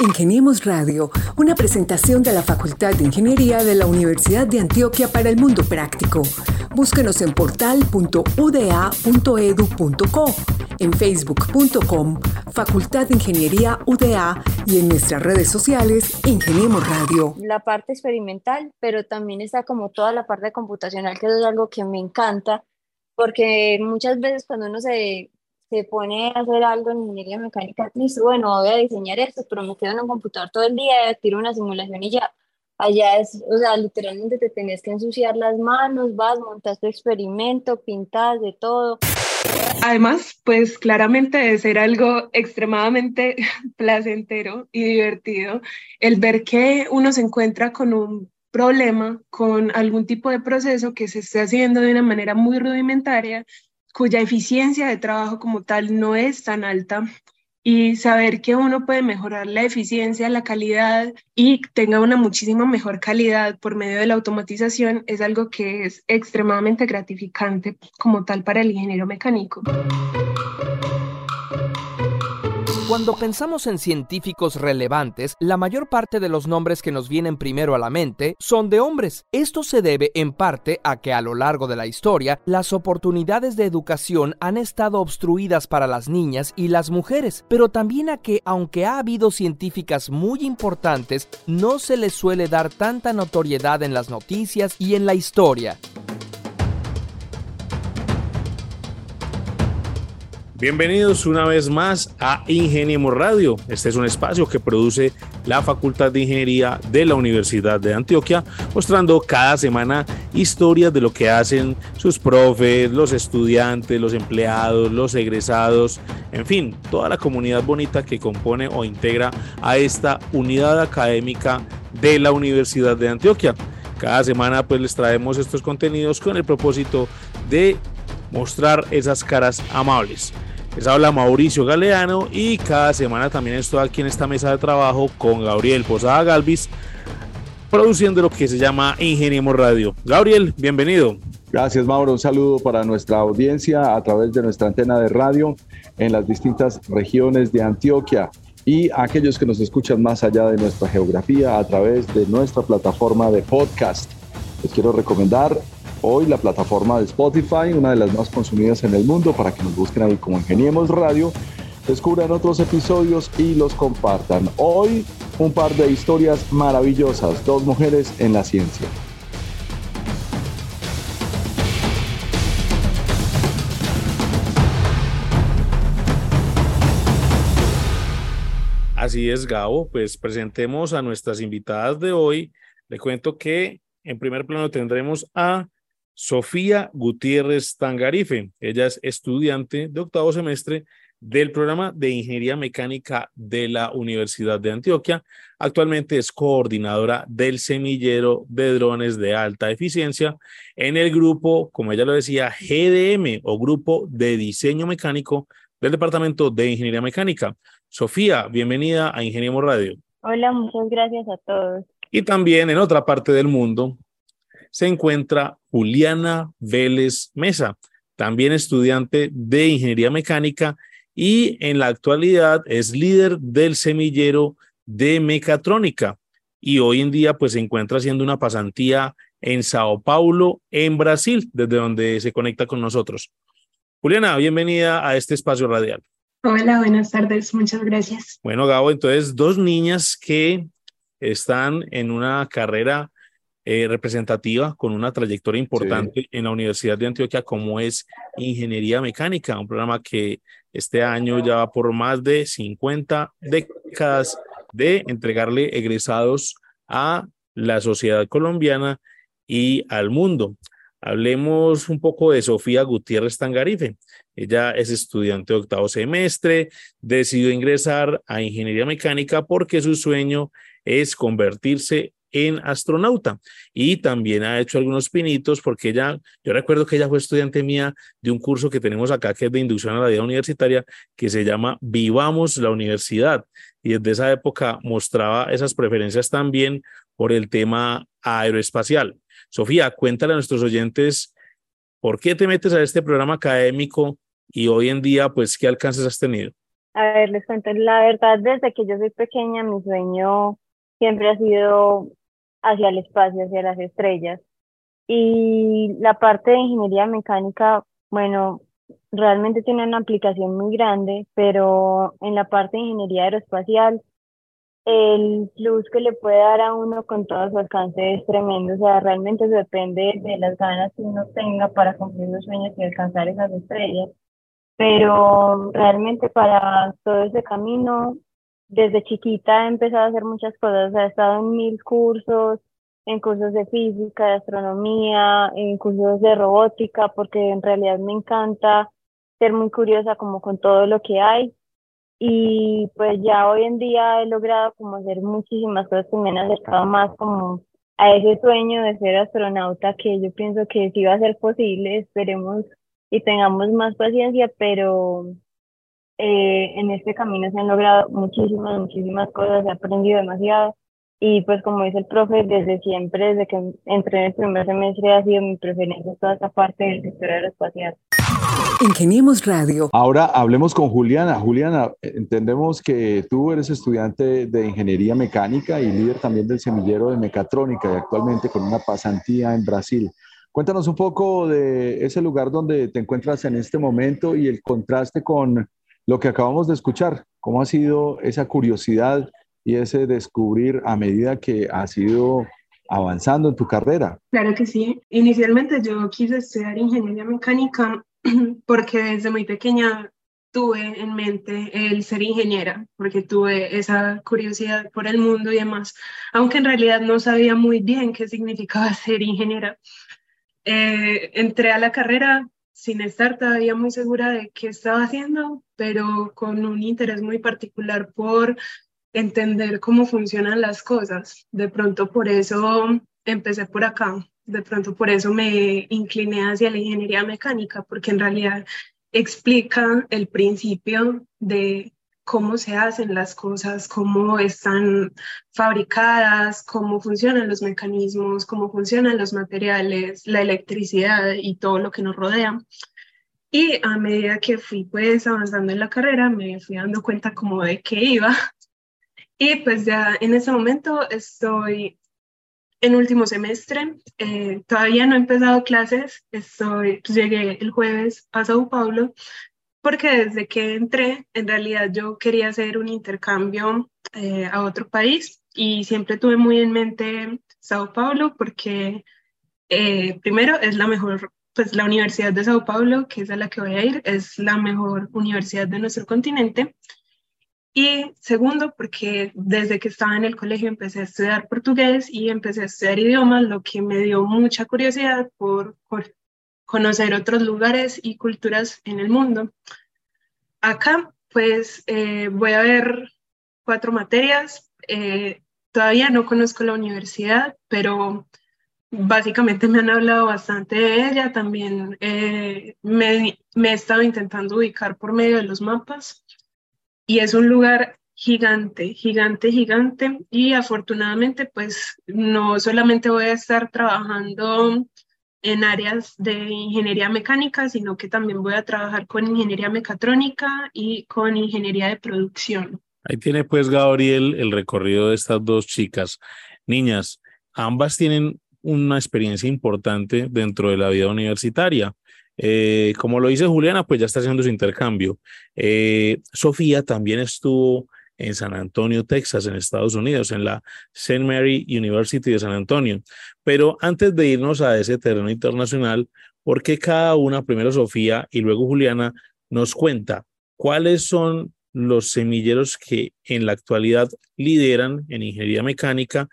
Ingeniemos Radio, una presentación de la Facultad de Ingeniería de la Universidad de Antioquia para el Mundo Práctico. Búsquenos en portal.uda.edu.co, en facebook.com, Facultad de Ingeniería UDA y en nuestras redes sociales, Ingeniemos Radio. La parte experimental, pero también está como toda la parte computacional, que es algo que me encanta, porque muchas veces cuando uno se se pone a hacer algo en ingeniería mecánica, dice, bueno, voy a diseñar esto, pero me quedo en un computador todo el día, tiro una simulación y ya. Allá es, o sea, literalmente te tenés que ensuciar las manos, vas, montas tu experimento, pintas de todo. Además, pues claramente de ser algo extremadamente placentero y divertido, el ver que uno se encuentra con un problema, con algún tipo de proceso que se esté haciendo de una manera muy rudimentaria cuya eficiencia de trabajo como tal no es tan alta y saber que uno puede mejorar la eficiencia, la calidad y tenga una muchísima mejor calidad por medio de la automatización es algo que es extremadamente gratificante como tal para el ingeniero mecánico. Cuando pensamos en científicos relevantes, la mayor parte de los nombres que nos vienen primero a la mente son de hombres. Esto se debe en parte a que a lo largo de la historia las oportunidades de educación han estado obstruidas para las niñas y las mujeres, pero también a que aunque ha habido científicas muy importantes, no se les suele dar tanta notoriedad en las noticias y en la historia. Bienvenidos una vez más a Ingeniemos Radio. Este es un espacio que produce la Facultad de Ingeniería de la Universidad de Antioquia, mostrando cada semana historias de lo que hacen sus profes, los estudiantes, los empleados, los egresados, en fin, toda la comunidad bonita que compone o integra a esta unidad académica de la Universidad de Antioquia. Cada semana pues les traemos estos contenidos con el propósito de mostrar esas caras amables. Les habla Mauricio Galeano y cada semana también estoy aquí en esta mesa de trabajo con Gabriel Posada Galvis, produciendo lo que se llama Ingeniemos Radio. Gabriel, bienvenido. Gracias, Mauro. Un saludo para nuestra audiencia a través de nuestra antena de radio en las distintas regiones de Antioquia y a aquellos que nos escuchan más allá de nuestra geografía a través de nuestra plataforma de podcast. Les quiero recomendar hoy la plataforma de Spotify, una de las más consumidas en el mundo, para que nos busquen ahí como Ingeniemos Radio, descubran otros episodios y los compartan. Hoy un par de historias maravillosas, dos mujeres en la ciencia. Así es, Gabo. Pues presentemos a nuestras invitadas de hoy. Le cuento que en primer plano tendremos a Sofía Gutiérrez Tangarife. Ella es estudiante de octavo semestre del programa de Ingeniería Mecánica de la Universidad de Antioquia. Actualmente es coordinadora del semillero de drones de alta eficiencia en el grupo, como ella lo decía, GDM o Grupo de Diseño Mecánico del Departamento de Ingeniería Mecánica. Sofía, bienvenida a Ingeniemos Radio. Hola, muchas gracias a todos. Y también en otra parte del mundo, se encuentra Juliana Vélez Mesa, también estudiante de Ingeniería Mecánica y en la actualidad es líder del semillero de mecatrónica y hoy en día pues se encuentra haciendo una pasantía en Sao Paulo, en Brasil, desde donde se conecta con nosotros. Juliana, bienvenida a este espacio radial. Hola, buenas tardes, muchas gracias. Bueno, Gabo, entonces dos niñas que están en una carrera eh, representativa con una trayectoria importante en la Universidad de Antioquia como es Ingeniería Mecánica, un programa que este año ya va por más de 50 décadas de entregarle egresados a la sociedad colombiana y al mundo. Hablemos un poco de Sofía Gutiérrez Tangarife. Ella es estudiante de octavo semestre, decidió ingresar a ingeniería mecánica porque su sueño es convertirse en astronauta y también ha hecho algunos pinitos porque ella, yo recuerdo que ella fue estudiante mía de un curso que tenemos acá que es de inducción a la vida universitaria que se llama Vivamos la Universidad y desde esa época mostraba esas preferencias también por el tema aeroespacial. Sofía, cuéntale a nuestros oyentes por qué te metes a este programa académico y hoy en día, pues, ¿qué alcances has tenido? A ver, les cuento, la verdad, desde que yo soy pequeña, mi sueño siempre ha sido hacia el espacio, hacia las estrellas. Y la parte de ingeniería mecánica, bueno, realmente tiene una aplicación muy grande, pero en la parte de ingeniería aeroespacial, el plus que le puede dar a uno con todo su alcance es tremendo. O sea, realmente depende de las ganas que uno tenga para cumplir los sueños y alcanzar esas estrellas. Pero realmente para todo ese camino, desde chiquita he empezado a hacer muchas cosas. He estado en mil cursos, en cursos de física, de astronomía, en cursos de robótica, porque en realidad me encanta ser muy curiosa como con todo lo que hay. Y pues ya hoy en día he logrado como hacer muchísimas cosas que me han acercado más como a ese sueño de ser astronauta que yo pienso que sí va a ser posible, esperemos y tengamos más paciencia, pero eh, en este camino se han logrado muchísimas, muchísimas cosas, he aprendido demasiado y pues como dice el profe, desde siempre, desde que entré en el primer semestre ha sido mi preferencia toda esta parte del sector aeroespacial. Ingeniemos Radio. Ahora hablemos con Juliana. Juliana, entendemos que tú eres estudiante de ingeniería mecánica y líder también del semillero de mecatrónica y actualmente con una pasantía en Brasil. Cuéntanos un poco de ese lugar donde te encuentras en este momento y el contraste con lo que acabamos de escuchar. ¿Cómo ha sido esa curiosidad y ese descubrir a medida que has ido avanzando en tu carrera? Claro que sí. Inicialmente yo quise estudiar ingeniería mecánica porque desde muy pequeña tuve en mente el ser ingeniera, porque tuve esa curiosidad por el mundo y demás, aunque en realidad no sabía muy bien qué significaba ser ingeniera. Eh, entré a la carrera sin estar todavía muy segura de qué estaba haciendo, pero con un interés muy particular por entender cómo funcionan las cosas. De pronto por eso empecé por acá, de pronto por eso me incliné hacia la ingeniería mecánica, porque en realidad explica el principio de cómo se hacen las cosas, cómo están fabricadas, cómo funcionan los mecanismos, cómo funcionan los materiales, la electricidad y todo lo que nos rodea. Y a medida que fui pues avanzando en la carrera, me fui dando cuenta como de qué iba. Y pues ya en ese momento estoy en último semestre, eh, todavía no he empezado clases, estoy, pues, llegué el jueves a Sao Paulo porque desde que entré, en realidad yo quería hacer un intercambio eh, a otro país y siempre tuve muy en mente Sao Paulo porque eh, primero es la mejor, pues la Universidad de Sao Paulo, que es a la que voy a ir, es la mejor universidad de nuestro continente. Y segundo, porque desde que estaba en el colegio empecé a estudiar portugués y empecé a estudiar idiomas, lo que me dio mucha curiosidad por, por conocer otros lugares y culturas en el mundo. Acá, pues, eh, voy a ver cuatro materias. Eh, todavía no conozco la universidad, pero básicamente me han hablado bastante de ella. También eh, me, me he estado intentando ubicar por medio de los mapas. Y es un lugar gigante, gigante, gigante. Y afortunadamente, pues no solamente voy a estar trabajando en áreas de ingeniería mecánica, sino que también voy a trabajar con ingeniería mecatrónica y con ingeniería de producción. Ahí tiene pues Gabriel el recorrido de estas dos chicas. Niñas, ambas tienen una experiencia importante dentro de la vida universitaria. Eh, como lo dice Juliana, pues ya está haciendo su intercambio. Eh, Sofía también estuvo en San Antonio, Texas, en Estados Unidos, en la St. Mary University de San Antonio. Pero antes de irnos a ese terreno internacional, ¿por qué cada una, primero Sofía y luego Juliana, nos cuenta cuáles son los semilleros que en la actualidad lideran en ingeniería mecánica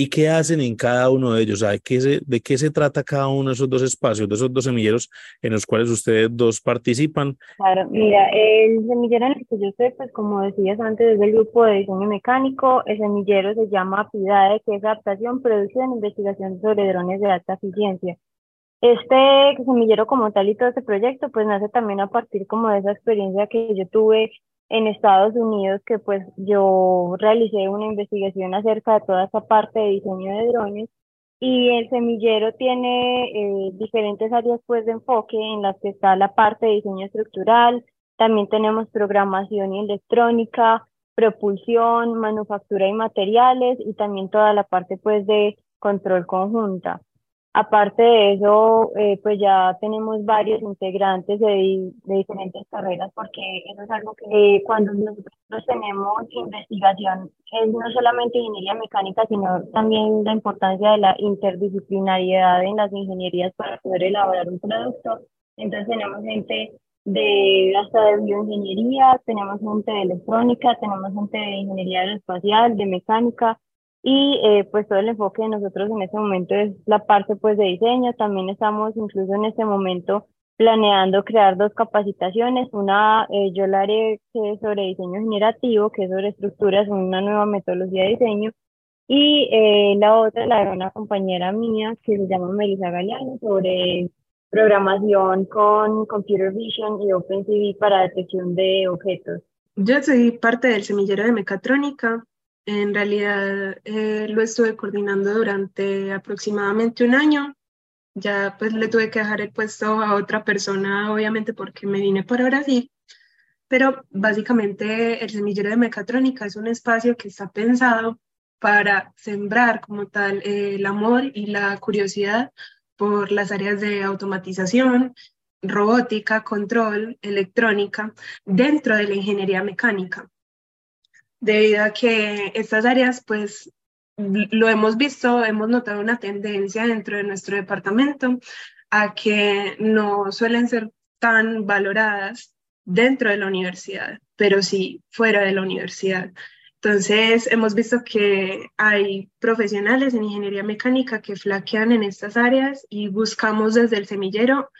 ¿Y qué hacen en cada uno de ellos? ¿De qué, se, ¿De qué se trata cada uno de esos dos espacios, de esos dos semilleros en los cuales ustedes dos participan? Claro, mira, el semillero en el que yo estoy, pues como decías antes, es del grupo de diseño mecánico. El semillero se llama PIDAE, que es adaptación, producción e investigación sobre drones de alta eficiencia. Este semillero como tal y todo este proyecto, pues nace también a partir como de esa experiencia que yo tuve en Estados Unidos que pues yo realicé una investigación acerca de toda esta parte de diseño de drones y el semillero tiene eh, diferentes áreas pues de enfoque en las que está la parte de diseño estructural, También tenemos programación y electrónica, propulsión, manufactura y materiales y también toda la parte pues de control conjunta. Aparte de eso, eh, pues ya tenemos varios integrantes de, de, diferentes carreras, porque eso es algo que cuando nosotros tenemos investigación, es no solamente ingeniería mecánica, sino también la importancia de la interdisciplinariedad en las ingenierías para poder elaborar un producto. Entonces tenemos gente de hasta de bioingeniería, tenemos gente de electrónica, tenemos gente de ingeniería aeroespacial, de mecánica, y eh, pues todo el enfoque de nosotros en este momento es la parte pues de diseño. También estamos incluso en este momento planeando crear dos capacitaciones. Una eh, yo la haré que es sobre diseño generativo, que es sobre estructuras, una nueva metodología de diseño. Y eh, la otra la hará una compañera mía que se llama Melissa Galeano sobre programación con Computer Vision y OpenCV para detección de objetos. Yo soy parte del semillero de mecatrónica, en realidad eh, lo estuve coordinando durante aproximadamente un año. Ya pues le tuve que dejar el puesto a otra persona, obviamente porque me vine por Brasil. Pero básicamente el semillero de mecatrónica es un espacio que está pensado para sembrar como tal eh, el amor y la curiosidad por las áreas de automatización, robótica, control, electrónica, dentro de la ingeniería mecánica debido a que estas áreas, pues, lo hemos visto, hemos notado una tendencia dentro de nuestro departamento a que no suelen ser tan valoradas dentro de la universidad, pero sí fuera de la universidad. Entonces, hemos visto que hay profesionales en ingeniería mecánica que flaquean en estas áreas y buscamos desde el semillero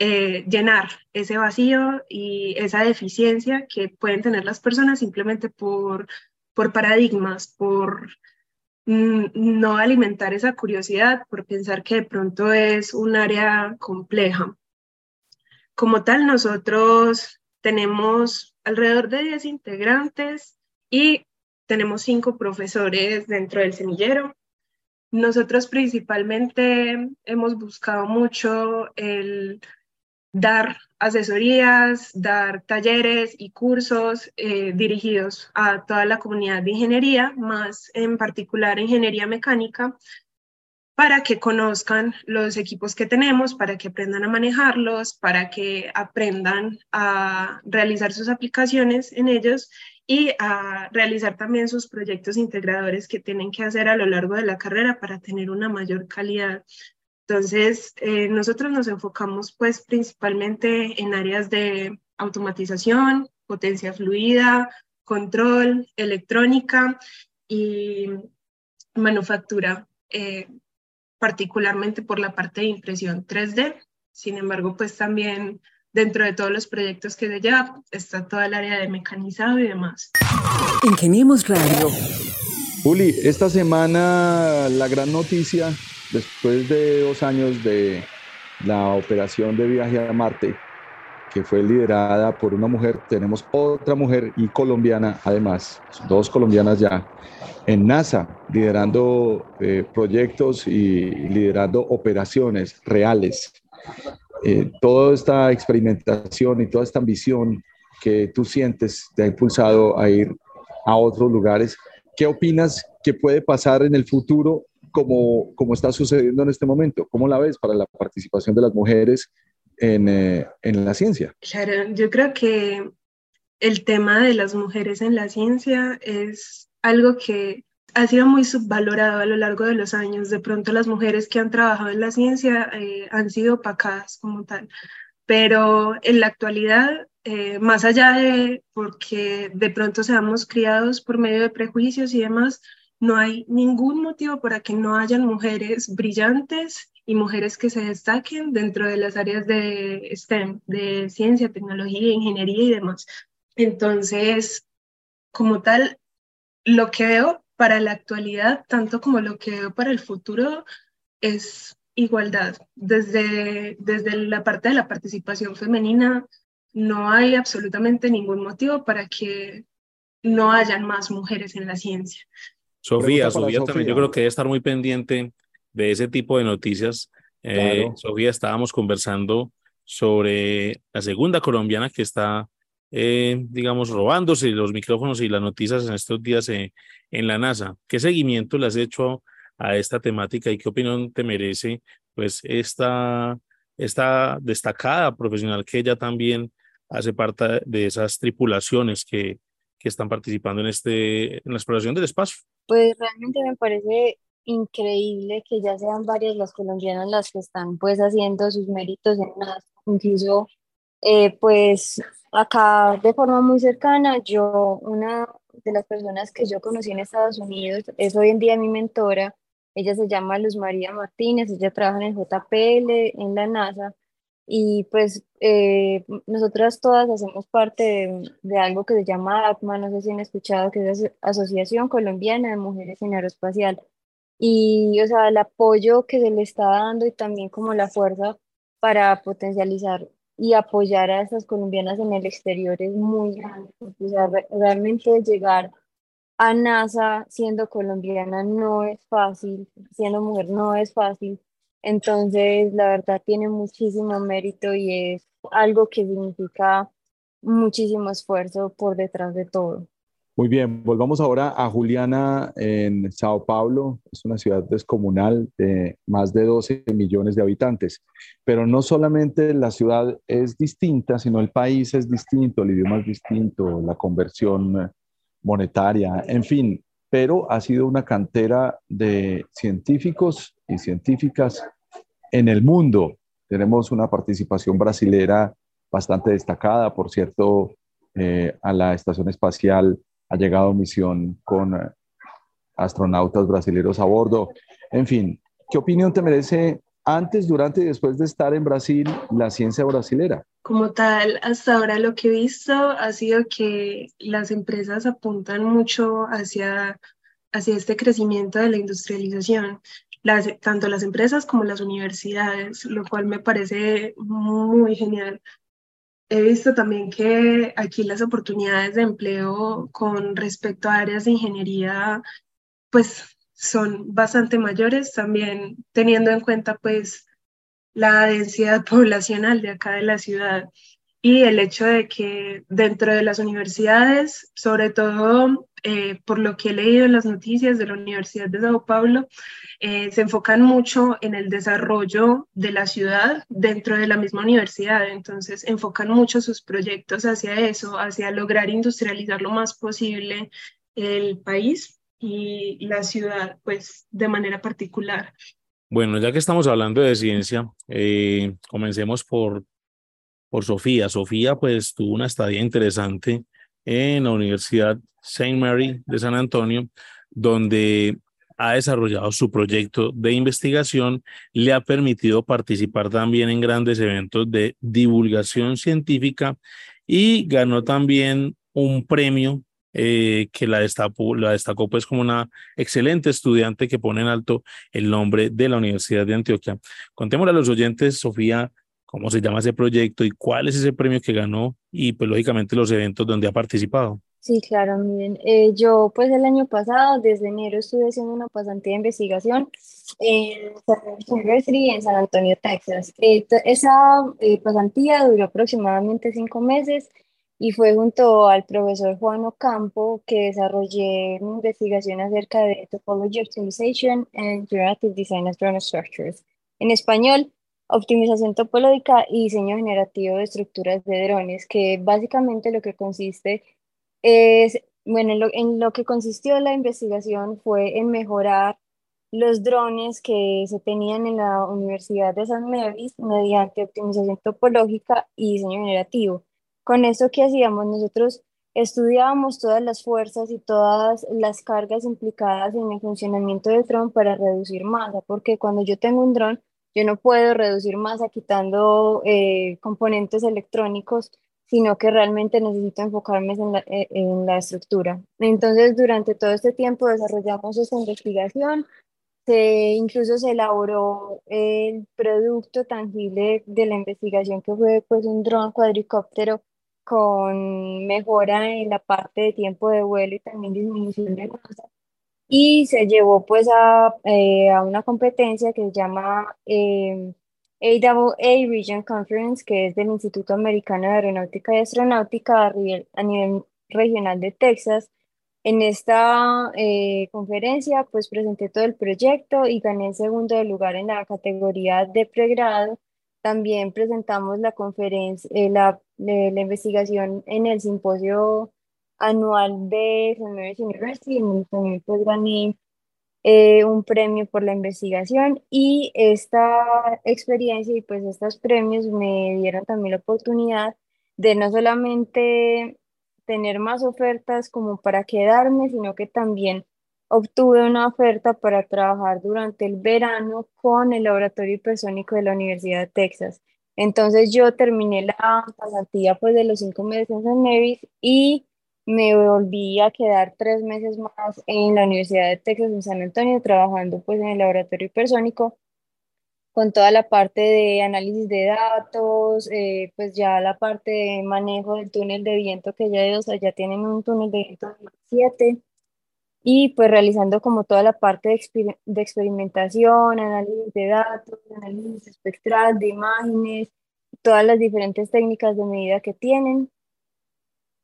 eh, llenar ese vacío y esa deficiencia que pueden tener las personas simplemente por, por paradigmas, por mm, no alimentar esa curiosidad, por pensar que de pronto es un área compleja. Como tal, nosotros tenemos alrededor de 10 integrantes y tenemos cinco profesores dentro del semillero. Nosotros principalmente hemos buscado mucho el dar asesorías, dar talleres y cursos eh, dirigidos a toda la comunidad de ingeniería, más en particular ingeniería mecánica, para que conozcan los equipos que tenemos, para que aprendan a manejarlos, para que aprendan a realizar sus aplicaciones en ellos y a realizar también sus proyectos integradores que tienen que hacer a lo largo de la carrera para tener una mayor calidad entonces, eh, nosotros nos enfocamos pues principalmente en áreas de automatización, potencia fluida, control, electrónica y manufactura, eh, particularmente por la parte de impresión 3D. Sin embargo, pues también dentro de todos los proyectos que se lleva está toda el área de mecanizado y demás. Ingeniemos Radio. Juli, esta semana la gran noticia después de dos años de la operación de viaje a Marte, que fue liderada por una mujer, tenemos otra mujer y colombiana además, dos colombianas ya, en NASA, liderando eh, proyectos y liderando operaciones reales. Eh, toda esta experimentación y toda esta ambición que tú sientes te ha impulsado a ir a otros lugares. ¿Qué opinas que puede pasar en el futuro como, como está sucediendo en este momento. ¿Cómo la ves para la participación de las mujeres en, eh, en la ciencia? Claro, yo creo que el tema de las mujeres en la ciencia es algo que ha sido muy subvalorado a lo largo de los años. De pronto las mujeres que han trabajado en la ciencia eh, han sido opacadas como tal. Pero en la actualidad, eh, más allá de porque de pronto seamos criados por medio de prejuicios y demás, no hay ningún motivo para que no hayan mujeres brillantes y mujeres que se destaquen dentro de las áreas de STEM, de ciencia, tecnología, ingeniería y demás. Entonces, como tal, lo que veo para la actualidad, tanto como lo que veo para el futuro, es igualdad. Desde, desde la parte de la participación femenina, no hay absolutamente ningún motivo para que no hayan más mujeres en la ciencia. Sofía, Sofía también yo creo que debe estar muy pendiente de ese tipo de noticias. Eh, Sofía, estábamos conversando sobre la segunda colombiana que está eh, digamos, robándose los micrófonos y las noticias en estos días en la NASA. ¿Qué seguimiento le has hecho a esta temática y qué opinión te merece pues esta, esta destacada profesional que ella también hace parte de esas tripulaciones que, que están participando en, este, en la exploración del espacio? Pues realmente me parece increíble que ya sean varias las colombianas las que están pues haciendo sus méritos en NASA, incluso eh, pues acá de forma muy cercana, yo, una de las personas que yo conocí en Estados Unidos, es hoy en día mi mentora, ella se llama Luz María Martínez, ella trabaja en el JPL, en la NASA, y pues eh, nosotras todas hacemos parte de, algo que se llama ACMA, no sé si han escuchado, que es Asociación Colombiana de Mujeres en Aeroespacial. Y, o sea, el apoyo que se le está dando y también como la fuerza para potencializar y apoyar a estas colombianas en el exterior es muy grande. O sea, realmente llegar a NASA siendo colombiana no es fácil, siendo mujer no es fácil. Entonces, la verdad tiene muchísimo mérito y es algo que significa muchísimo esfuerzo por detrás de todo. Muy bien, volvamos ahora a Juliana en Sao Paulo. Es una ciudad descomunal de más de 12 millones de habitantes. Pero no solamente la ciudad es distinta, sino el país es distinto, el idioma es distinto, la conversión monetaria, en fin. Pero ha sido una cantera de científicos y científicas en el mundo. Tenemos una participación brasilera bastante destacada, por cierto, eh, a la Estación Espacial ha llegado misión con eh, astronautas brasileños a bordo. En fin, ¿qué opinión te merece antes, durante y después de estar en Brasil la ciencia brasilera? Como tal, hasta ahora lo que he visto ha sido que las empresas apuntan mucho hacia, hacia este crecimiento de la industrialización, las, tanto las empresas como las universidades, lo cual me parece muy genial He visto también que aquí las oportunidades de empleo con respecto a áreas de ingeniería, pues son bastante mayores, también teniendo en cuenta pues la densidad poblacional de acá de la ciudad y el hecho de que dentro de las universidades, sobre todo eh, por lo que he leído en las noticias de la Universidad de Sao Paulo, eh, se enfocan mucho en el desarrollo de la ciudad dentro de la misma universidad. Entonces, enfocan mucho sus proyectos hacia eso, hacia lograr industrializar lo más posible el país y la ciudad, pues, de manera particular. Bueno, ya que estamos hablando de ciencia, eh, comencemos por, por Sofía. Sofía, pues, tuvo una estadía interesante en la Universidad St. Mary de San Antonio, donde ha desarrollado su proyecto de investigación, le ha permitido participar también en grandes eventos de divulgación científica y ganó también un premio eh, que la destacó, la destacó pues como una excelente estudiante que pone en alto el nombre de la Universidad de Antioquia. Contémosle a los oyentes, Sofía, cómo se llama ese proyecto y cuál es ese premio que ganó y pues lógicamente los eventos donde ha participado. Sí, claro, miren, eh, yo pues el año pasado, desde enero, estuve haciendo una pasantía de investigación en University en San Antonio, Texas. esa eh, pasantía duró aproximadamente cinco meses y fue junto al profesor Juan Ocampo que desarrollé una investigación acerca de Topology Optimization and Generative Design of Drone Structures. En español, optimización topológica y diseño generativo de estructuras de drones, que básicamente lo que consiste es, bueno, en lo, que consistió la investigación fue en mejorar los drones que se tenían en la Universidad de San Mary's mediante optimización topológica y diseño generativo. Con eso que hacíamos nosotros estudiábamos todas las fuerzas y todas las cargas implicadas en el funcionamiento del dron para reducir masa, porque cuando yo tengo un dron, yo no puedo reducir masa quitando eh, componentes electrónicos sino que realmente necesito enfocarme en la, eh, en la estructura. Entonces, durante todo este tiempo desarrollamos esta investigación, se, incluso se elaboró el producto tangible de la investigación que fue pues un dron cuadricóptero con mejora en la parte de tiempo de vuelo y también disminución de masa. Y se llevó pues a, eh, a una competencia que se llama eh, AAA Region Conference, que es del Instituto Americano de Aeronáutica y Astronáutica a nivel, regional de Texas. En esta eh, conferencia, pues presenté todo el proyecto y gané el segundo lugar en la categoría de pregrado. También presentamos la conferencia, eh, la, la, investigación en el simposio anual de St. University, en el que pues gané eh, un premio por la investigación y esta experiencia y pues estos premios me dieron también la oportunidad de no solamente tener más ofertas como para quedarme, sino que también obtuve una oferta para trabajar durante el verano con el laboratorio hipersónico de la Universidad de Texas. Entonces yo terminé la pasantía pues de los cinco meses en Nevis y me volví a quedar tres meses más en la Universidad de Texas en San Antonio trabajando pues en el laboratorio hipersónico con toda la parte de análisis de datos, eh, pues ya la parte de manejo del túnel de viento que ya, sea, ya tienen un túnel de viento 7 y pues realizando como toda la parte de, de experimentación, análisis de datos, análisis espectral, de imágenes, todas las diferentes técnicas de medida que tienen.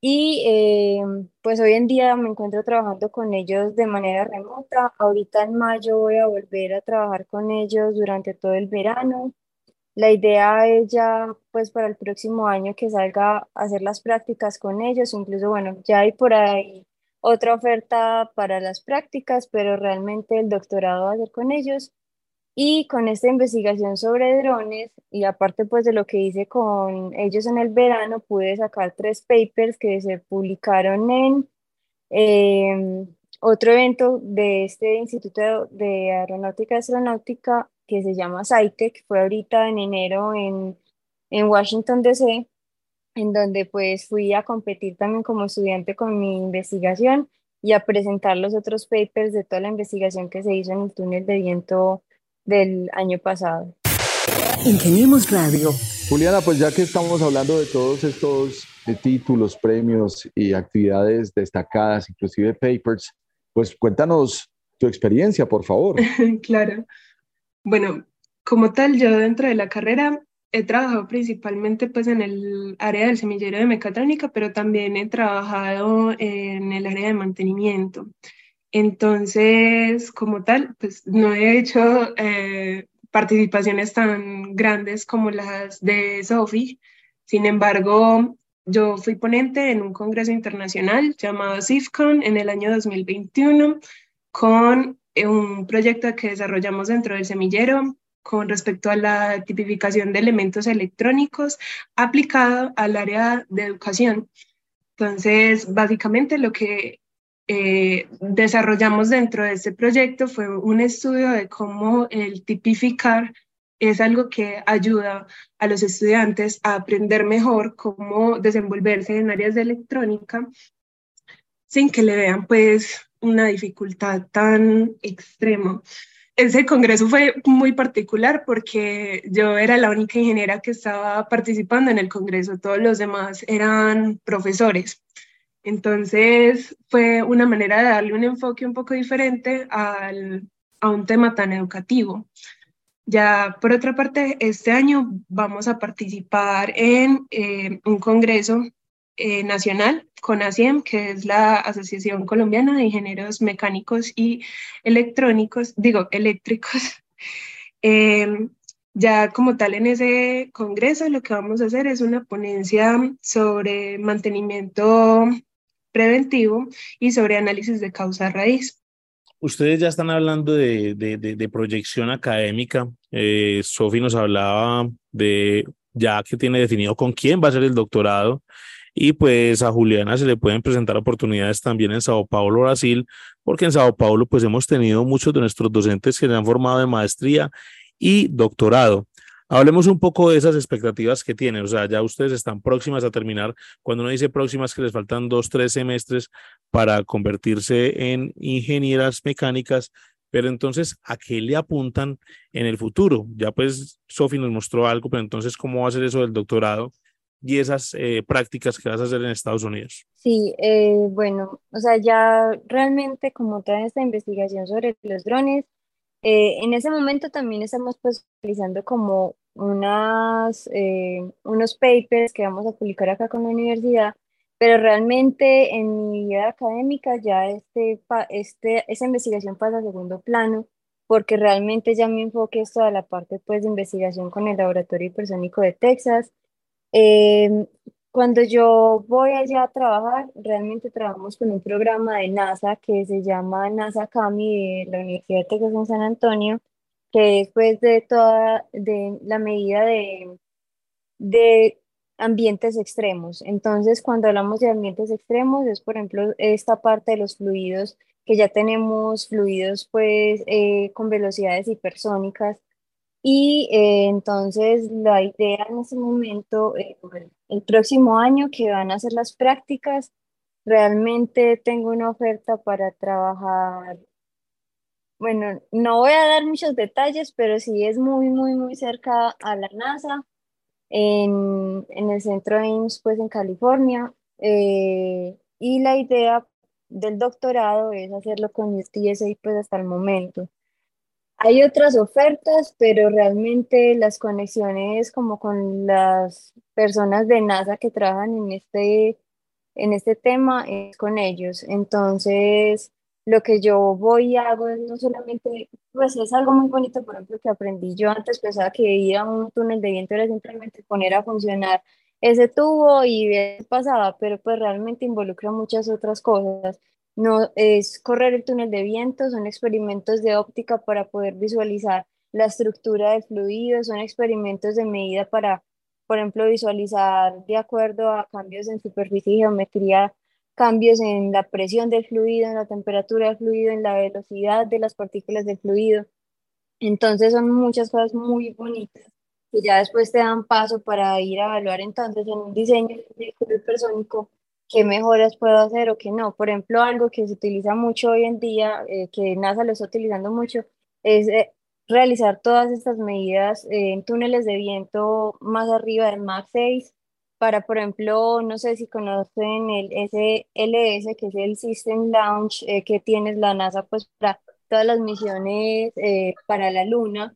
Y eh, pues hoy en día me encuentro trabajando con ellos de manera remota. Ahorita en mayo voy a volver a trabajar con ellos durante todo el verano. La idea es ya pues para el próximo año que salga a hacer las prácticas con ellos. Incluso bueno, ya hay por ahí otra oferta para las prácticas, pero realmente el doctorado va a ser con ellos. Y con esta investigación sobre drones, y aparte pues de lo que hice con ellos en el verano, pude sacar tres papers que se publicaron en em, otro evento de este Instituto de Aeronáutica y Astronáutica que se llama SciTech, fue ahorita en enero en, en Washington, D.C., en donde pues fui a competir también como estudiante con mi investigación y a presentar los otros papers de toda la investigación que se hizo en el túnel de viento del año pasado. Ingeniemos Radio. Juliana, pues ya que estamos hablando de todos estos títulos, premios y actividades destacadas, inclusive papers, pues cuéntanos tu experiencia, por favor. claro. Bueno, como tal, yo dentro de la carrera he trabajado principalmente pues en el área del semillero de mecatrónica, pero también he trabajado en el área de mantenimiento. Entonces, como tal, pues no he hecho eh, participaciones tan grandes como las de Sophie. Sin embargo, yo fui ponente en un congreso internacional llamado CIFCON en el año 2021 con eh, un proyecto que desarrollamos dentro del semillero con respecto a la tipificación de elementos electrónicos aplicado al área de educación. Entonces, básicamente lo que eh, desarrollamos dentro de este proyecto fue un estudio de cómo el tipificar es algo que ayuda a los estudiantes a aprender mejor cómo desenvolverse en áreas de electrónica sin que le vean pues una dificultad tan extrema. Ese congreso fue muy particular porque yo era la única ingeniera que estaba participando en el congreso, todos los demás eran profesores. Entonces fue una manera de darle un enfoque un poco diferente al, a un tema tan educativo. Ya por otra parte, este año vamos a participar en eh, un congreso eh, nacional con ASIEM, que es la Asociación Colombiana de Ingenieros Mecánicos y Electrónicos, digo, eléctricos. Em, ya como tal en ese congreso lo que vamos a hacer es una ponencia sobre mantenimiento preventivo y sobre análisis de causa raíz. Ustedes ya están hablando de, de, proyección académica. Eh, Sofi nos hablaba de ya que tiene definido con quién va a ser el doctorado. Y pues a Juliana se le pueden presentar oportunidades también en Sao Paulo, Brasil, porque en Sao Paulo pues hemos tenido muchos de nuestros docentes que se han formado en maestría y doctorado. Hablemos un poco de esas expectativas que tienen. O sea, ya ustedes están próximas a terminar. Cuando uno dice próximas, que les faltan dos, tres semestres para convertirse en ingenieras mecánicas. Pero entonces, ¿a qué le apuntan en el futuro? Ya pues Sofi nos mostró algo, pero entonces, ¿cómo va a ser eso del doctorado y esas eh, prácticas que vas a hacer en Estados Unidos? Sí, eh, bueno, o sea, ya realmente como toda esta investigación sobre los drones, eh, en ese momento también estamos pues realizando como unas, unos papers que vamos a publicar acá con la universidad, pero realmente en mi vida académica ya este, este, esa investigación pasa a segundo plano porque realmente ya mi enfoque es toda la parte pues, de investigación con el Laboratorio Hipersónico de Texas. Em, cuando yo voy allá a trabajar, realmente trabajamos con un programa de NASA que se llama NASA CAMI de la Universidad de Texas en San Antonio, que es pues de toda de la medida de, de ambientes extremos. Entonces, cuando hablamos de ambientes extremos, es por ejemplo esta parte de los fluidos, que ya tenemos fluidos pues eh, con velocidades hipersónicas. Y eh, entonces la idea en ese momento, eh, el próximo año que van a hacer las prácticas, realmente tengo una oferta para trabajar. Bueno, no voy a dar muchos detalles, pero sí es muy, muy, muy cerca a la NASA en, en el centro Ames, pues en California. Eh, y la idea del doctorado es hacerlo con TSA pues hasta el momento. Hay otras ofertas, pero realmente las conexiones como con las personas de NASA que trabajan en este, en este tema es con ellos. Entonces, lo que yo voy y hago es no solamente, pues es algo muy bonito, por ejemplo, que aprendí yo antes, pensaba que ir a un túnel de viento era simplemente poner a funcionar ese tubo y ver qué pasaba, pero pues realmente involucra muchas otras cosas. No es correr el túnel de viento, son experimentos de óptica para poder visualizar la estructura del fluido, son experimentos de medida para, por ejemplo, visualizar de acuerdo a cambios en superficie y geometría cambios en la presión del fluido, en la temperatura del fluido, en la velocidad de las partículas del fluido. Entonces son muchas cosas muy bonitas que ya después te dan paso para ir a evaluar entonces en un diseño de hipersónico qué mejoras puedo hacer o qué no. Por ejemplo, algo que se utiliza mucho hoy en día, eh, que NASA lo está utilizando mucho, es eh, realizar todas estas medidas en túneles de viento más arriba del Mach 6 para, por ejemplo, no sé si conocen el SLS, que es el System Launch eh, que tiene la NASA pues para todas las misiones eh, para la Luna.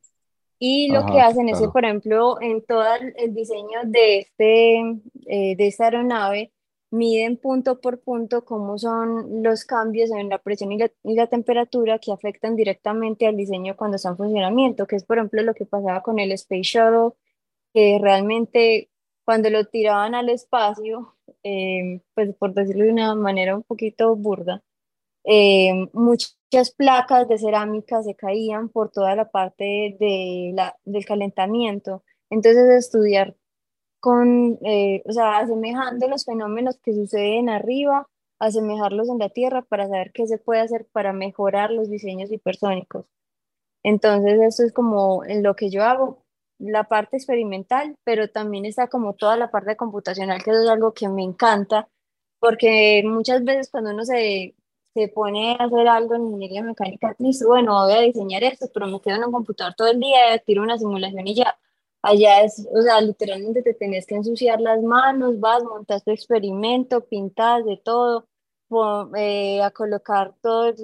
Y lo que hacen es que, por ejemplo, en todo el diseño de, este, eh, de esta aeronave, miden punto por punto cómo son los cambios en la presión y la, y la, temperatura que afectan directamente al diseño cuando está en funcionamiento, que es por ejemplo lo que pasaba con el Space Shuttle, que realmente cuando lo tiraban al espacio, eh, pues por decirlo de una manera un poquito burda, eh, muchas placas de cerámica se caían por toda la parte de la, del calentamiento. Entonces, estudiar con, eh, o sea, asemejando los fenómenos que suceden arriba, asemejarlos en la Tierra para saber qué se puede hacer para mejorar los diseños hipersónicos. Entonces, eso es como en lo que yo hago la parte experimental, pero también está como toda la parte computacional, que es algo que me encanta, porque muchas veces cuando uno se, se pone a hacer algo en ingeniería mecánica, dice, bueno, voy a diseñar esto, pero me quedo en un computador todo el día, tiro una simulación y ya. Allá es, o sea, literalmente te tenés que ensuciar las manos, vas, montas tu experimento, pintas de todo, eh, a colocar todas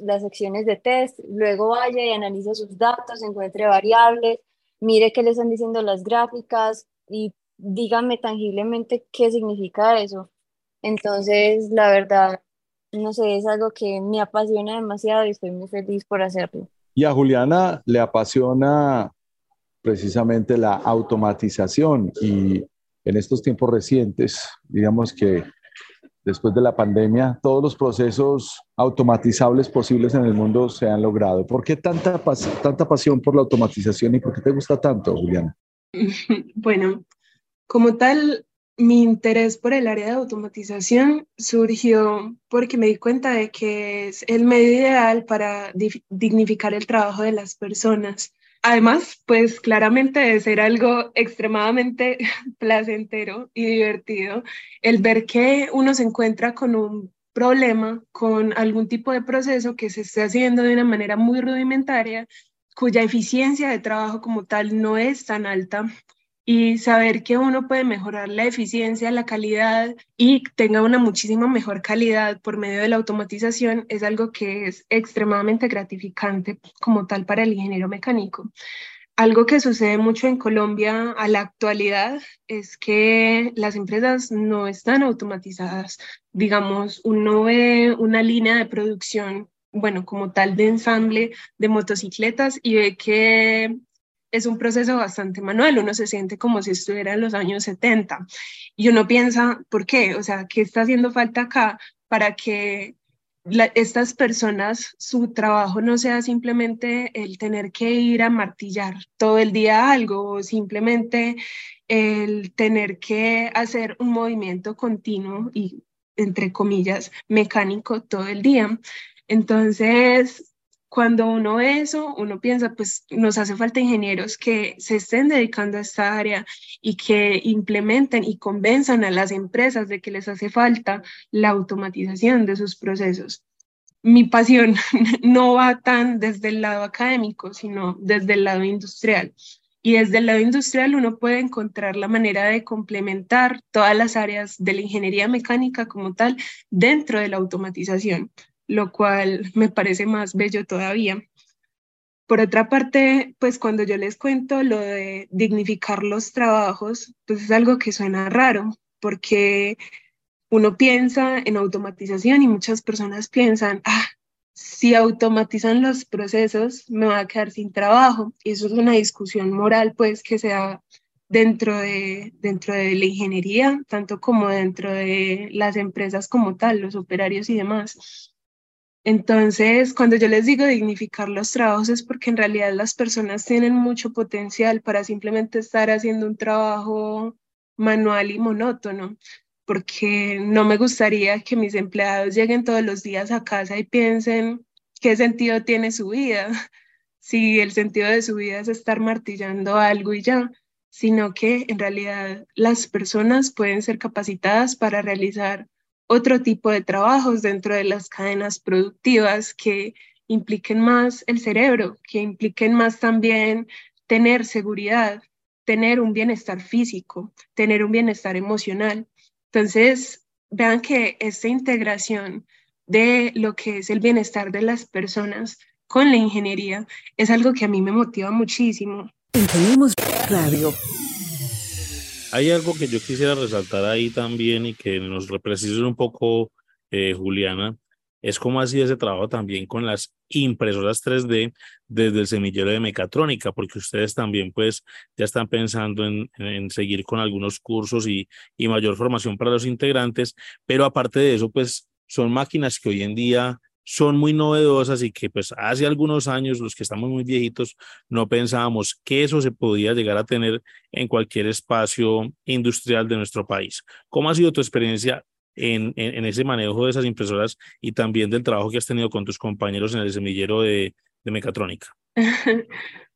las secciones de test, luego vaya y analice sus datos, encuentre variables, mire qué le están diciendo las gráficas y dígame tangiblemente qué significa eso. Entonces, la verdad, no sé, es algo que me apasiona demasiado y estoy muy feliz por hacerlo. Y a Juliana le apasiona precisamente la automatización y en estos tiempos recientes, digamos que después de la pandemia, todos los procesos automatizables posibles en el mundo se han logrado. ¿Por qué tanta, tanta pasión por la automatización y por qué te gusta tanto, Juliana? Bueno, como tal, mi interés por el área de automatización surgió porque me di cuenta de que es el medio ideal para dignificar el trabajo de las personas Además, pues claramente de ser algo extremadamente placentero y divertido, el ver que uno se encuentra con un problema, con algún tipo de proceso que se esté haciendo de una manera muy rudimentaria, cuya eficiencia de trabajo como tal no es tan alta y saber que uno puede mejorar la eficiencia, la calidad y tenga una muchísima mejor calidad por medio de la automatización es algo que es extremadamente gratificante como tal para el ingeniero mecánico. algo que sucede mucho en Colombia a la actualidad es que las empresas no están automatizadas. Digamos, uno ve una línea de producción, bueno, como tal de ensamble de motocicletas y ve que es un proceso bastante manual, uno se siente como si estuviera en los años 70 y uno piensa, ¿por qué? O sea, ¿qué está haciendo falta acá para que estas personas, su trabajo no sea simplemente el tener que ir a martillar todo el día algo o simplemente el tener que hacer un movimiento continuo y, entre comillas, mecánico todo el día. Entonces, cuando uno ve eso, uno piensa, pues nos hace falta ingenieros que se estén dedicando a esta área y que implementen y convenzan a las empresas de que les hace falta la automatización de sus procesos. Mi pasión no va tan desde el lado académico, sino desde el lado industrial. Y desde el lado industrial uno puede encontrar la manera de complementar todas las áreas de la ingeniería mecánica como tal dentro de la automatización lo cual me parece más bello todavía. Por otra parte, pues cuando yo les cuento lo de dignificar los trabajos, pues es algo que suena raro, porque uno piensa en automatización y muchas personas piensan, ah, si automatizan los procesos, me va a quedar sin trabajo. Y eso es una discusión moral, pues, que se da dentro de, dentro de la ingeniería, tanto como dentro de las empresas como tal, los operarios y demás. Entonces, cuando yo les digo dignificar los trabajos es porque en realidad las personas tienen mucho potencial para simplemente estar haciendo un trabajo manual y monótono, porque no me gustaría que mis empleados lleguen todos los días a casa y piensen qué sentido tiene su vida, si el sentido de su vida es estar martillando algo y ya, sino que en realidad las personas pueden ser capacitadas para realizar otro tipo de trabajos dentro de las cadenas productivas que impliquen más el cerebro, que impliquen más también tener seguridad, tener un bienestar físico, tener un bienestar emocional. Entonces, vean que esta integración de lo que es el bienestar de las personas con la ingeniería es algo que a mí me motiva muchísimo. Radio. Hay algo que yo quisiera resaltar ahí también y que nos reprecise un poco, eh, Juliana, es cómo ha sido ese trabajo también con las impresoras 3D desde el semillero de mecatrónica, porque ustedes también pues ya están pensando en, en seguir con algunos cursos y, y mayor formación para los integrantes, pero aparte de eso pues son máquinas que hoy en día son muy novedosas y que pues hace algunos años, los que estamos muy viejitos, no pensábamos que eso se podía llegar a tener en cualquier espacio industrial de nuestro país. ¿Cómo ha sido tu experiencia en, en, ese manejo de esas impresoras y también del trabajo que has tenido con tus compañeros en el semillero de, de mecatrónica?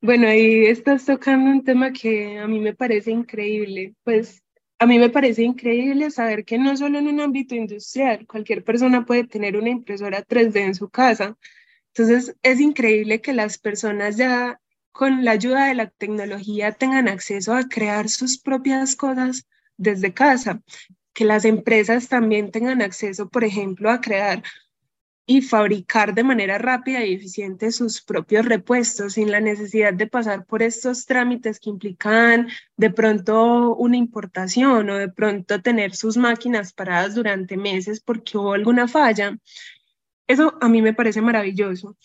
Bueno, ahí estás tocando un tema que a mí me parece increíble. Pues a mí me parece increíble saber que no solo en un ámbito industrial, cualquier persona puede tener una impresora 3D en su casa. Entonces, es increíble que las personas ya con la ayuda de la tecnología tengan acceso a crear sus propias cosas desde casa, que las empresas también tengan acceso, por ejemplo, a crear y fabricar de manera rápida y eficiente sus propios repuestos sin la necesidad de pasar por estos trámites que implican de pronto una importación o de pronto tener sus máquinas paradas durante meses porque hubo alguna falla. Eso a mí me parece maravilloso.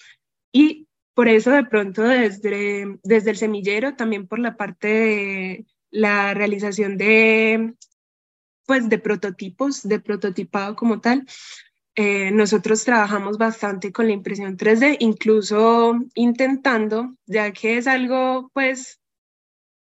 Y por eso de pronto desde, desde el semillero, también por la parte de la realización de, pues, de prototipos, de prototipado como tal, eh, nosotros trabajamos bastante con la impresión 3D, incluso intentando, ya que es algo, pues,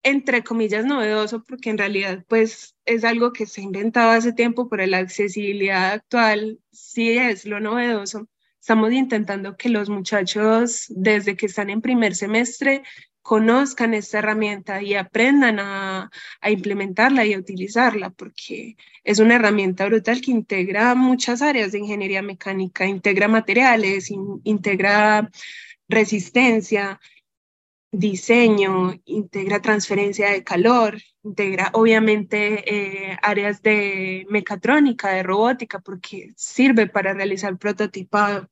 entre comillas, novedoso, porque en realidad, pues, es algo que se ha inventado hace tiempo, pero la accesibilidad actual sí es lo novedoso. Estamos intentando que los muchachos, desde que están en primer semestre, conozcan esta herramienta y aprendan a, implementarla y a utilizarla, porque es una herramienta brutal que integra muchas áreas de ingeniería mecánica, integra materiales, integra resistencia, diseño, integra transferencia de calor, integra obviamente eh, áreas de mecatrónica, de robótica, porque sirve para realizar prototipado.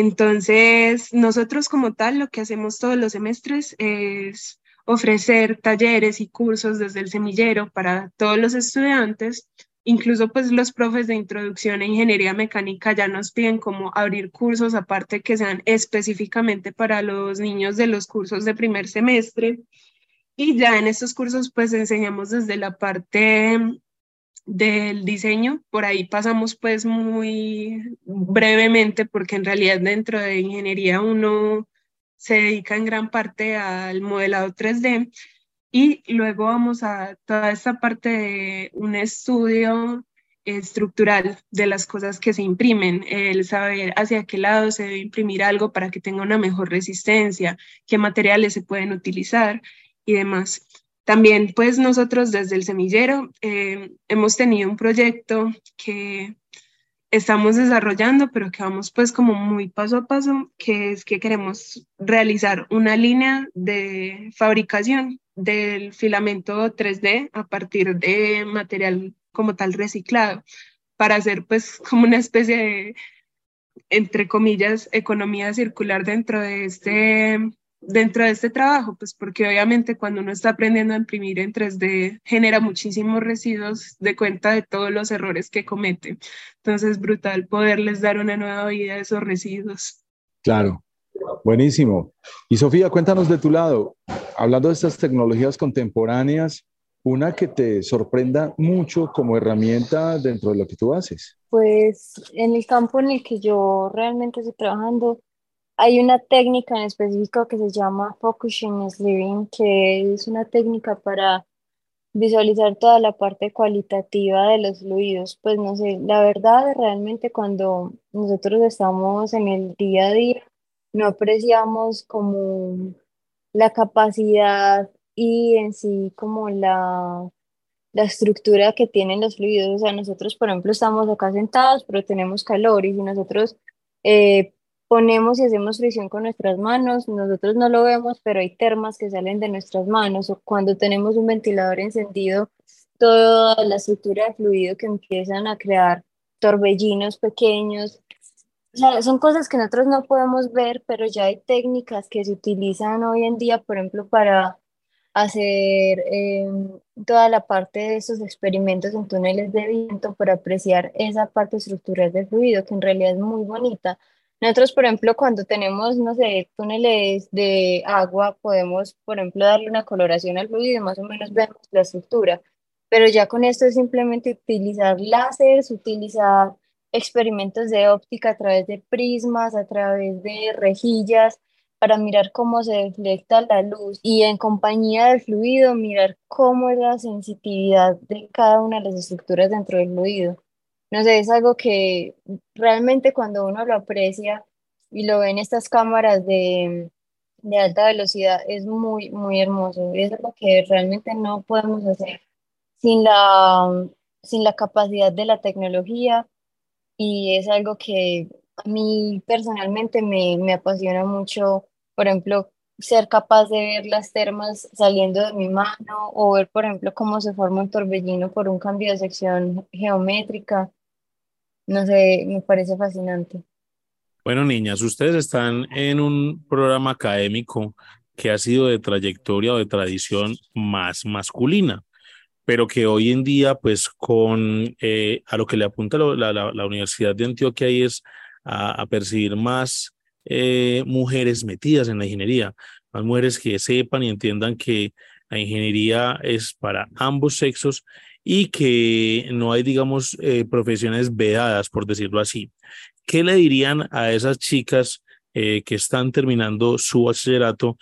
Entonces, nosotros como tal, lo que hacemos todos los semestres es ofrecer talleres y cursos desde el semillero para todos los estudiantes. Incluso pues los profes de introducción a ingeniería mecánica ya nos piden como abrir cursos aparte que sean específicamente para los niños de los cursos de primer semestre. Y ya en estos cursos pues enseñamos desde la parte del diseño, por ahí pasamos pues muy brevemente porque en realidad dentro de ingeniería uno se dedica en gran parte al modelado 3D y luego vamos a toda esta parte de un estudio estructural de las cosas que se imprimen, el saber hacia qué lado se debe imprimir algo para que tenga una mejor resistencia, qué materiales se pueden utilizar y demás. También, pues nosotros desde el semillero eh, hemos tenido un proyecto que estamos desarrollando, pero que vamos pues como muy paso a paso, que es que queremos realizar una línea de fabricación del filamento 3D a partir de material como tal reciclado, para hacer pues como una especie de, entre comillas, economía circular dentro de este dentro de este trabajo, pues porque obviamente cuando uno está aprendiendo a imprimir en 3D genera muchísimos residuos de cuenta de todos los errores que comete. Entonces es brutal poderles dar una nueva vida a esos residuos. Claro, buenísimo. Y Sofía, cuéntanos de tu lado, hablando de estas tecnologías contemporáneas, una que te sorprenda mucho como herramienta dentro de lo que tú haces. Pues en el campo en el que yo realmente estoy trabajando, hay una técnica en específico que se llama Focusing Sleeving, que es una técnica para visualizar toda la parte cualitativa de los fluidos. Pues no sé, la verdad realmente cuando nosotros estamos en el día a día, no apreciamos como la capacidad y en sí como la, la estructura que tienen los fluidos. O sea, nosotros, por ejemplo, estamos acá sentados, pero tenemos calor y si nosotros eh, ponemos y hacemos fricción con nuestras manos, nosotros no lo vemos, pero hay termas que salen de nuestras manos o cuando tenemos un ventilador encendido, toda la estructura de fluido que empiezan a crear torbellinos pequeños. O sea, son cosas que nosotros no podemos ver, pero ya hay técnicas que se utilizan hoy en día, por ejemplo, para hacer em, toda la parte de esos experimentos en túneles de viento para apreciar esa parte estructural del fluido, que en realidad es muy bonita nosotros, por ejemplo, cuando tenemos, no sé, túneles de agua, podemos, por ejemplo, darle una coloración al fluido y más o menos vemos la estructura. Pero ya con esto es simplemente utilizar láseres, utilizar experimentos de óptica a través de prismas, a través de rejillas, para mirar cómo se deflecta la luz y en compañía del fluido mirar cómo es la sensitividad de cada una de las estructuras dentro del fluido no sé, es algo que realmente cuando uno lo aprecia y lo ve en estas cámaras de, de alta velocidad es muy, muy hermoso. Es algo que realmente no podemos hacer sin la, sin la capacidad de la tecnología y es algo que a mí personalmente me, me apasiona mucho, por ejemplo, ser capaz de ver las termas saliendo de mi mano o ver, por ejemplo, cómo se forma un torbellino por un cambio de sección geométrica. No sé, me parece fascinante. Bueno, niñas, ustedes están en un programa académico que ha sido de trayectoria o de tradición más masculina, pero que hoy en día, pues con eh, a lo que le apunta la, la, Universidad de Antioquia es a, percibir más eh, mujeres metidas en la ingeniería, más mujeres que sepan y entiendan que la ingeniería es para ambos sexos y que no hay, digamos, eh, profesiones vedadas, por decirlo así. ¿Qué le dirían a esas chicas eh, que están terminando su bachillerato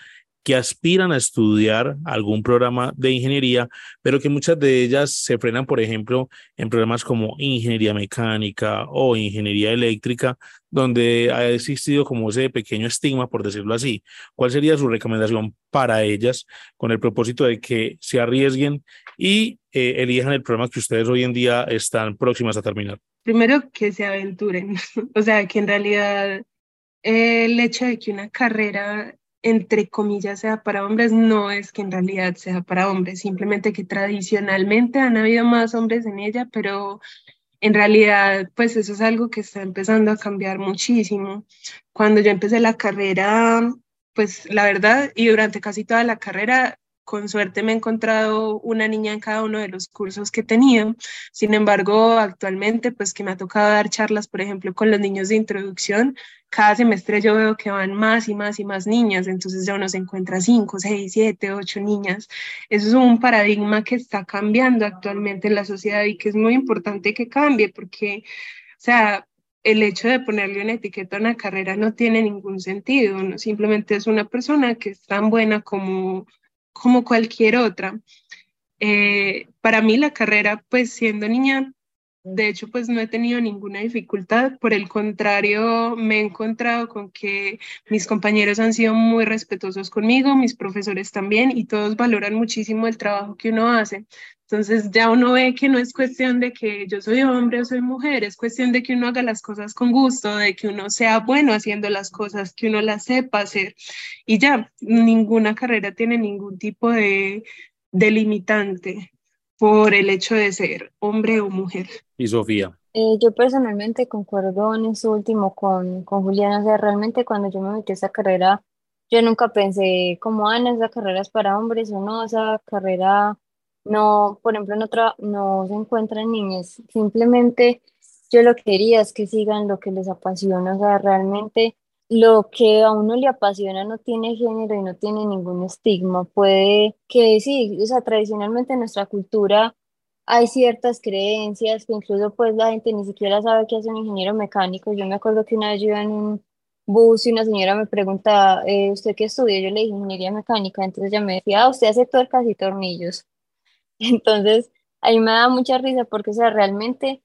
que aspiran a estudiar algún programa de ingeniería, pero que muchas de ellas se frenan, por ejemplo, en programas como ingeniería mecánica o ingeniería eléctrica, donde ha existido como ese pequeño estigma, por decirlo así. ¿Cuál sería su recomendación para ellas con el propósito de que se arriesguen y eh, elijan el programa que ustedes hoy en día están próximas a terminar? Primero, que se aventuren, o sea, que en realidad el hecho de que una carrera entre comillas, sea para hombres, no es que en realidad sea para hombres, simplemente que tradicionalmente han habido más hombres en ella, pero en realidad, pues eso es algo que está empezando a cambiar muchísimo. Cuando yo empecé la carrera, pues la verdad, y durante casi toda la carrera, con suerte me he encontrado una niña en cada uno de los cursos que he tenido. Sin embargo, actualmente, pues que me ha tocado dar charlas, por ejemplo, con los niños de introducción, cada semestre yo veo que van más y más y más niñas, entonces ya uno se encuentra cinco, seis, siete, ocho niñas. Eso es un paradigma que está cambiando actualmente en la sociedad y que es muy importante que cambie porque, o sea, el hecho de ponerle una etiqueta a una carrera no tiene ningún sentido, ¿no? simplemente es una persona que es tan buena como como cualquier otra. Eh, para mí la carrera, pues siendo niña, de hecho, pues no he tenido ninguna dificultad. Por el contrario, me he encontrado con que mis compañeros han sido muy respetuosos conmigo, mis profesores también, y todos valoran muchísimo el trabajo que uno hace. Entonces ya uno ve que no es cuestión de que yo soy hombre o soy mujer, es cuestión de que uno haga las cosas con gusto, de que uno sea bueno haciendo las cosas, que uno las sepa hacer. Y ya, ninguna carrera tiene ningún tipo de, delimitante por el hecho de ser hombre o mujer. ¿Y Sofía? Eh, yo personalmente concuerdo en eso último con, con Juliana, o sea, realmente cuando yo me metí a esa carrera, yo nunca pensé como, Ana, ah, esa carrera es para hombres o no, esa carrera no, por ejemplo, no, no se encuentran niñas, simplemente yo lo que quería es que sigan lo que les apasiona, o sea, realmente lo que a uno le apasiona no tiene género y no tiene ningún estigma. Puede que sí, o sea, tradicionalmente en nuestra cultura hay ciertas creencias que incluso pues la gente ni siquiera sabe qué hace un ingeniero mecánico. Yo me acuerdo que una vez yo iba en un bus y una señora me preguntaba, eh, ¿usted qué estudia? Yo le dije ingeniería mecánica, entonces ella me decía, ah, usted hace tuercas y tornillos. Entonces, ahí me da mucha risa porque, o sea, realmente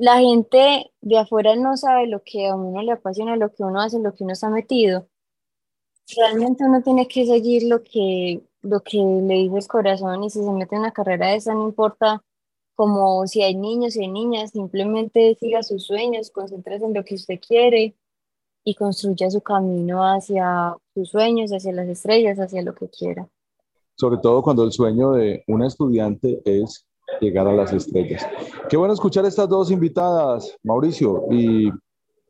la gente de afuera no sabe lo que a uno le apasiona, lo que uno hace, lo que uno está metido. Realmente uno tiene que seguir lo que, lo que le dice el corazón y si se mete en una carrera de esa, no importa como si hay niños y hay niñas, simplemente siga sus sueños, concéntrese en lo que usted quiere y construya su camino hacia sus sueños, hacia las estrellas, hacia lo que quiera. Sobre todo cuando el sueño de una estudiante es llegar a las estrellas. Qué bueno escuchar estas dos invitadas, Mauricio, y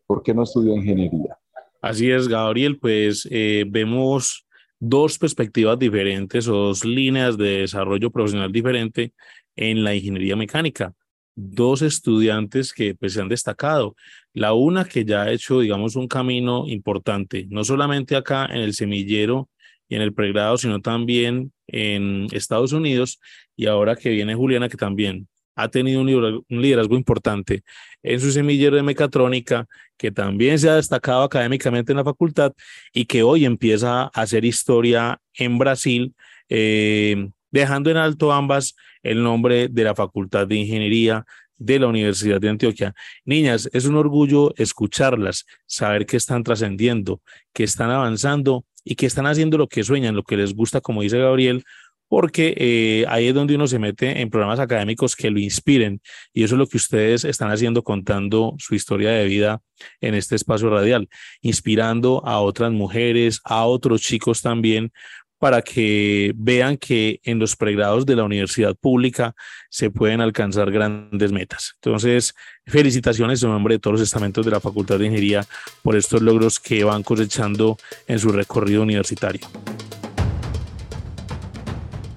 ¿por qué no estudió ingeniería? Así es, Gabriel, pues eh, vemos dos perspectivas diferentes o dos líneas de desarrollo profesional diferente en la ingeniería mecánica. Dos estudiantes que pues, se han destacado. La una que ya ha hecho, digamos, un camino importante, no solamente acá en el semillero y en el pregrado, sino también en Estados Unidos y ahora que viene Juliana, que también ha tenido un liderazgo importante en su semillero de mecatrónica, que también se ha destacado académicamente en la facultad y que hoy empieza a hacer historia en Brasil, eh, dejando en alto ambas el nombre de la Facultad de Ingeniería de la Universidad de Antioquia. Niñas, es un orgullo escucharlas, saber que están trascendiendo, que están avanzando y que están haciendo lo que sueñan, lo que les gusta, como dice Gabriel, porque eh, ahí es donde uno se mete en programas académicos que lo inspiren y eso es lo que ustedes están haciendo contando su historia de vida en este espacio radial, inspirando a otras mujeres, a otros chicos también para que vean que en los pregrados de la universidad pública se pueden alcanzar grandes metas. Entonces, felicitaciones en nombre de todos los estamentos de la Facultad de Ingeniería por estos logros que van cosechando en su recorrido universitario.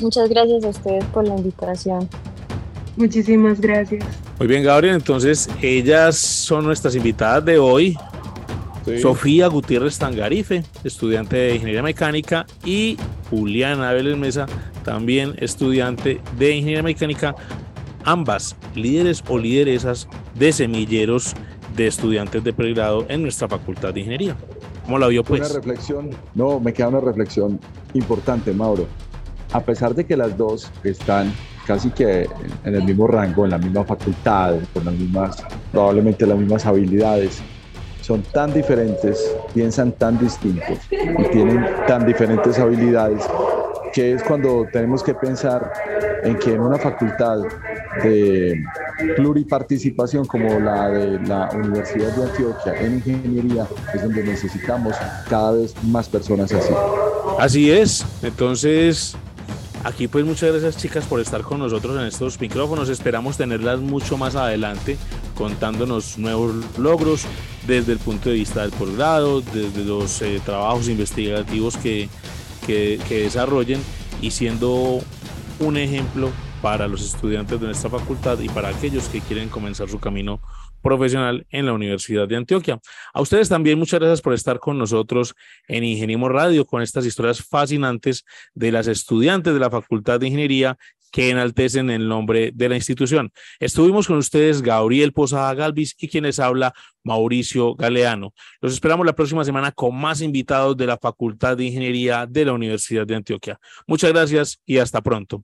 Muchas gracias a ustedes por la invitación. Muchísimas gracias. Muy bien, Gabriel. Entonces, ellas son nuestras invitadas de hoy. Sofía Gutiérrez Tangarife, estudiante de Ingeniería Mecánica, y Juliana Vélez Mesa, también estudiante de Ingeniería Mecánica, ambas líderes o lideresas de semilleros de estudiantes de pregrado en nuestra Facultad de Ingeniería. ¿Cómo la vio pues? Una reflexión, no, me queda una reflexión importante, Mauro a pesar de que las dos están casi que en el mismo rango, en la misma facultad, con las mismas, probablemente las mismas habilidades, son tan diferentes, piensan tan distintos y tienen tan diferentes habilidades que es cuando tenemos que pensar en que en una facultad de pluriparticipación como la de la Universidad de Antioquia en ingeniería es donde necesitamos cada vez más personas así. Así es, entonces Aquí pues muchas gracias chicas por estar con nosotros en estos micrófonos. Esperamos tenerlas mucho más adelante contándonos nuevos logros desde el punto de vista del posgrado, desde los eh, trabajos investigativos que, que, desarrollen y siendo un ejemplo para los estudiantes de nuestra facultad y para aquellos que quieren comenzar su camino profesional en la Universidad de Antioquia. A ustedes también muchas gracias por estar con nosotros en Ingeniemos Radio con estas historias fascinantes de las estudiantes de la Facultad de Ingeniería que enaltecen el nombre de la institución. Estuvimos con ustedes Gabriel Posada Galvis y quienes habla Mauricio Galeano. Los esperamos la próxima semana con más invitados de la Facultad de Ingeniería de la Universidad de Antioquia. Muchas gracias y hasta pronto.